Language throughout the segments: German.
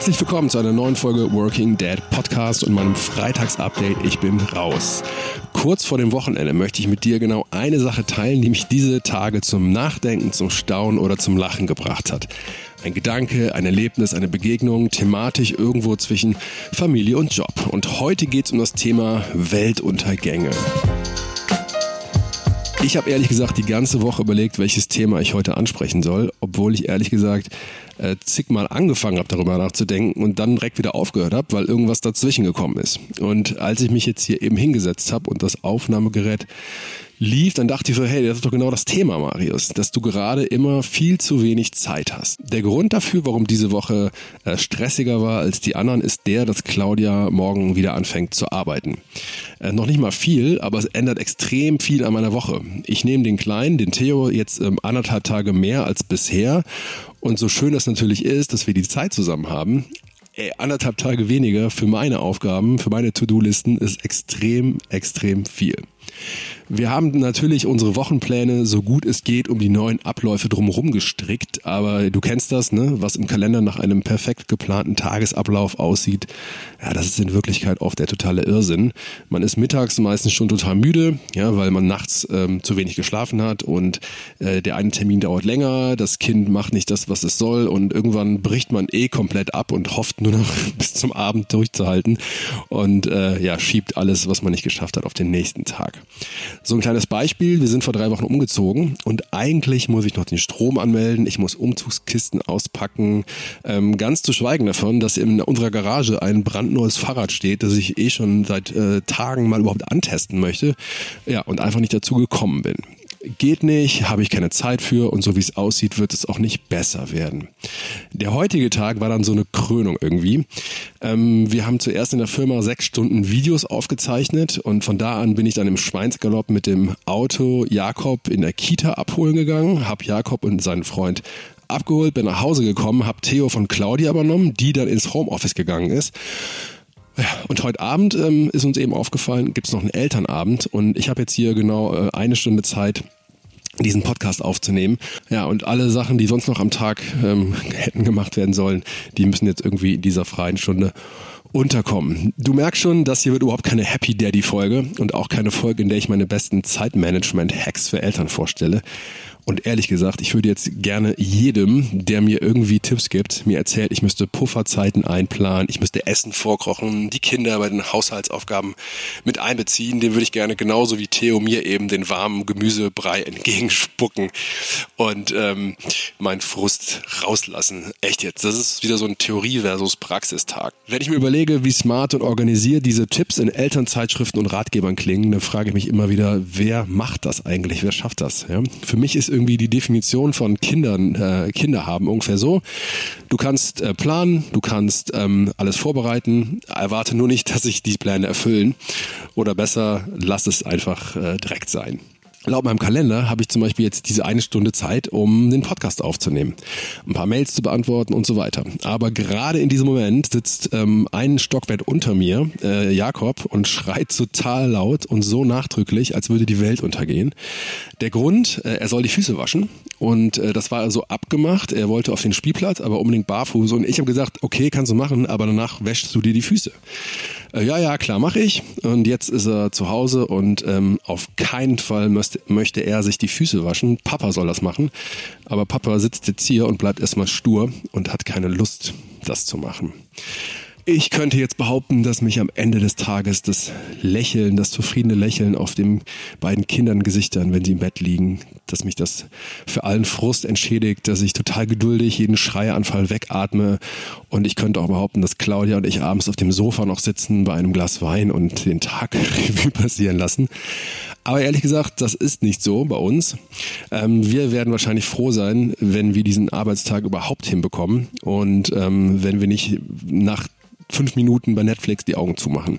Herzlich willkommen zu einer neuen Folge Working Dead Podcast und meinem Freitagsupdate. Ich bin raus. Kurz vor dem Wochenende möchte ich mit dir genau eine Sache teilen, die mich diese Tage zum Nachdenken, zum Staunen oder zum Lachen gebracht hat. Ein Gedanke, ein Erlebnis, eine Begegnung, thematisch irgendwo zwischen Familie und Job. Und heute geht es um das Thema Weltuntergänge. Ich habe ehrlich gesagt die ganze Woche überlegt, welches Thema ich heute ansprechen soll, obwohl ich ehrlich gesagt äh, zigmal angefangen habe, darüber nachzudenken und dann direkt wieder aufgehört habe, weil irgendwas dazwischen gekommen ist. Und als ich mich jetzt hier eben hingesetzt habe und das Aufnahmegerät lief, dann dachte ich so, hey, das ist doch genau das Thema, Marius, dass du gerade immer viel zu wenig Zeit hast. Der Grund dafür, warum diese Woche äh, stressiger war als die anderen, ist der, dass Claudia morgen wieder anfängt zu arbeiten. Äh, noch nicht mal viel, aber es ändert extrem viel an meiner Woche. Ich nehme den Kleinen, den Theo, jetzt ähm, anderthalb Tage mehr als bisher. Und so schön das natürlich ist, dass wir die Zeit zusammen haben, ey, anderthalb Tage weniger für meine Aufgaben, für meine To-Do-Listen ist extrem, extrem viel. Wir haben natürlich unsere Wochenpläne so gut es geht um die neuen Abläufe drumherum gestrickt, aber du kennst das, ne? Was im Kalender nach einem perfekt geplanten Tagesablauf aussieht. Ja, das ist in Wirklichkeit oft der totale Irrsinn. Man ist mittags meistens schon total müde, ja, weil man nachts ähm, zu wenig geschlafen hat und äh, der eine Termin dauert länger, das Kind macht nicht das, was es soll und irgendwann bricht man eh komplett ab und hofft nur noch bis zum Abend durchzuhalten und äh, ja, schiebt alles, was man nicht geschafft hat, auf den nächsten Tag. So ein kleines Beispiel. Wir sind vor drei Wochen umgezogen und eigentlich muss ich noch den Strom anmelden. Ich muss Umzugskisten auspacken. Ähm, ganz zu schweigen davon, dass in unserer Garage ein brandneues Fahrrad steht, das ich eh schon seit äh, Tagen mal überhaupt antesten möchte. Ja, und einfach nicht dazu gekommen bin geht nicht, habe ich keine Zeit für und so wie es aussieht, wird es auch nicht besser werden. Der heutige Tag war dann so eine Krönung irgendwie. Ähm, wir haben zuerst in der Firma sechs Stunden Videos aufgezeichnet und von da an bin ich dann im Schweinsgalopp mit dem Auto Jakob in der Kita abholen gegangen, habe Jakob und seinen Freund abgeholt, bin nach Hause gekommen, habe Theo von Claudia übernommen, die dann ins Homeoffice gegangen ist. Ja, und heute Abend ähm, ist uns eben aufgefallen, gibt es noch einen Elternabend und ich habe jetzt hier genau äh, eine Stunde Zeit, diesen Podcast aufzunehmen. Ja, und alle Sachen, die sonst noch am Tag ähm, hätten gemacht werden sollen, die müssen jetzt irgendwie in dieser freien Stunde unterkommen. Du merkst schon, das hier wird überhaupt keine Happy Daddy Folge und auch keine Folge, in der ich meine besten Zeitmanagement Hacks für Eltern vorstelle. Und ehrlich gesagt, ich würde jetzt gerne jedem, der mir irgendwie Tipps gibt, mir erzählt, ich müsste Pufferzeiten einplanen, ich müsste Essen vorkochen, die Kinder bei den Haushaltsaufgaben mit einbeziehen, dem würde ich gerne genauso wie Theo mir eben den warmen Gemüsebrei entgegenspucken und ähm, meinen Frust rauslassen. Echt jetzt, das ist wieder so ein Theorie versus Praxistag. Wenn ich mir überlege, wie smart und organisiert diese Tipps in Elternzeitschriften und Ratgebern klingen, dann frage ich mich immer wieder, wer macht das eigentlich? Wer schafft das? Ja? Für mich ist irgendwie die Definition von Kindern, äh, Kinder haben ungefähr so. Du kannst äh, planen, du kannst ähm, alles vorbereiten, erwarte nur nicht, dass sich die Pläne erfüllen. Oder besser, lass es einfach äh, direkt sein. Laut meinem Kalender habe ich zum Beispiel jetzt diese eine Stunde Zeit, um den Podcast aufzunehmen, ein paar Mails zu beantworten und so weiter. Aber gerade in diesem Moment sitzt ähm, ein Stockwerk unter mir, äh, Jakob, und schreit total laut und so nachdrücklich, als würde die Welt untergehen. Der Grund, äh, er soll die Füße waschen und äh, das war also abgemacht. Er wollte auf den Spielplatz, aber unbedingt barfuß. Und ich habe gesagt, okay, kannst du machen, aber danach wäschst du dir die Füße. Äh, ja, ja, klar, mache ich. Und jetzt ist er zu Hause und ähm, auf keinen Fall möchte, möchte er sich die Füße waschen. Papa soll das machen. Aber Papa sitzt jetzt hier und bleibt erstmal stur und hat keine Lust, das zu machen. Ich könnte jetzt behaupten, dass mich am Ende des Tages das Lächeln, das zufriedene Lächeln auf den beiden Kindern Gesichtern, wenn sie im Bett liegen, dass mich das für allen Frust entschädigt, dass ich total geduldig jeden Schreianfall wegatme und ich könnte auch behaupten, dass Claudia und ich abends auf dem Sofa noch sitzen bei einem Glas Wein und den Tag Revue passieren lassen. Aber ehrlich gesagt, das ist nicht so bei uns. Ähm, wir werden wahrscheinlich froh sein, wenn wir diesen Arbeitstag überhaupt hinbekommen und ähm, wenn wir nicht nach fünf Minuten bei Netflix die Augen zumachen.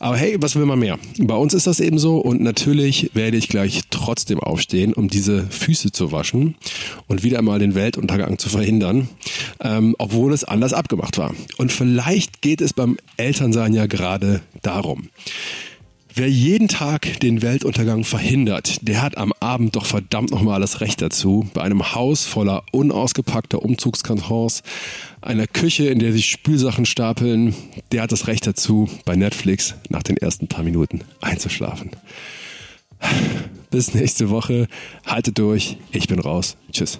Aber hey, was will man mehr? Bei uns ist das eben so und natürlich werde ich gleich trotzdem aufstehen, um diese Füße zu waschen und wieder einmal den Weltuntergang zu verhindern, ähm, obwohl es anders abgemacht war. Und vielleicht geht es beim Elternsein ja gerade darum. Wer jeden Tag den Weltuntergang verhindert, der hat am Abend doch verdammt nochmal das Recht dazu, bei einem Haus voller unausgepackter Umzugskartons, einer Küche, in der sich Spülsachen stapeln, der hat das Recht dazu, bei Netflix nach den ersten paar Minuten einzuschlafen. Bis nächste Woche. Haltet durch. Ich bin raus. Tschüss.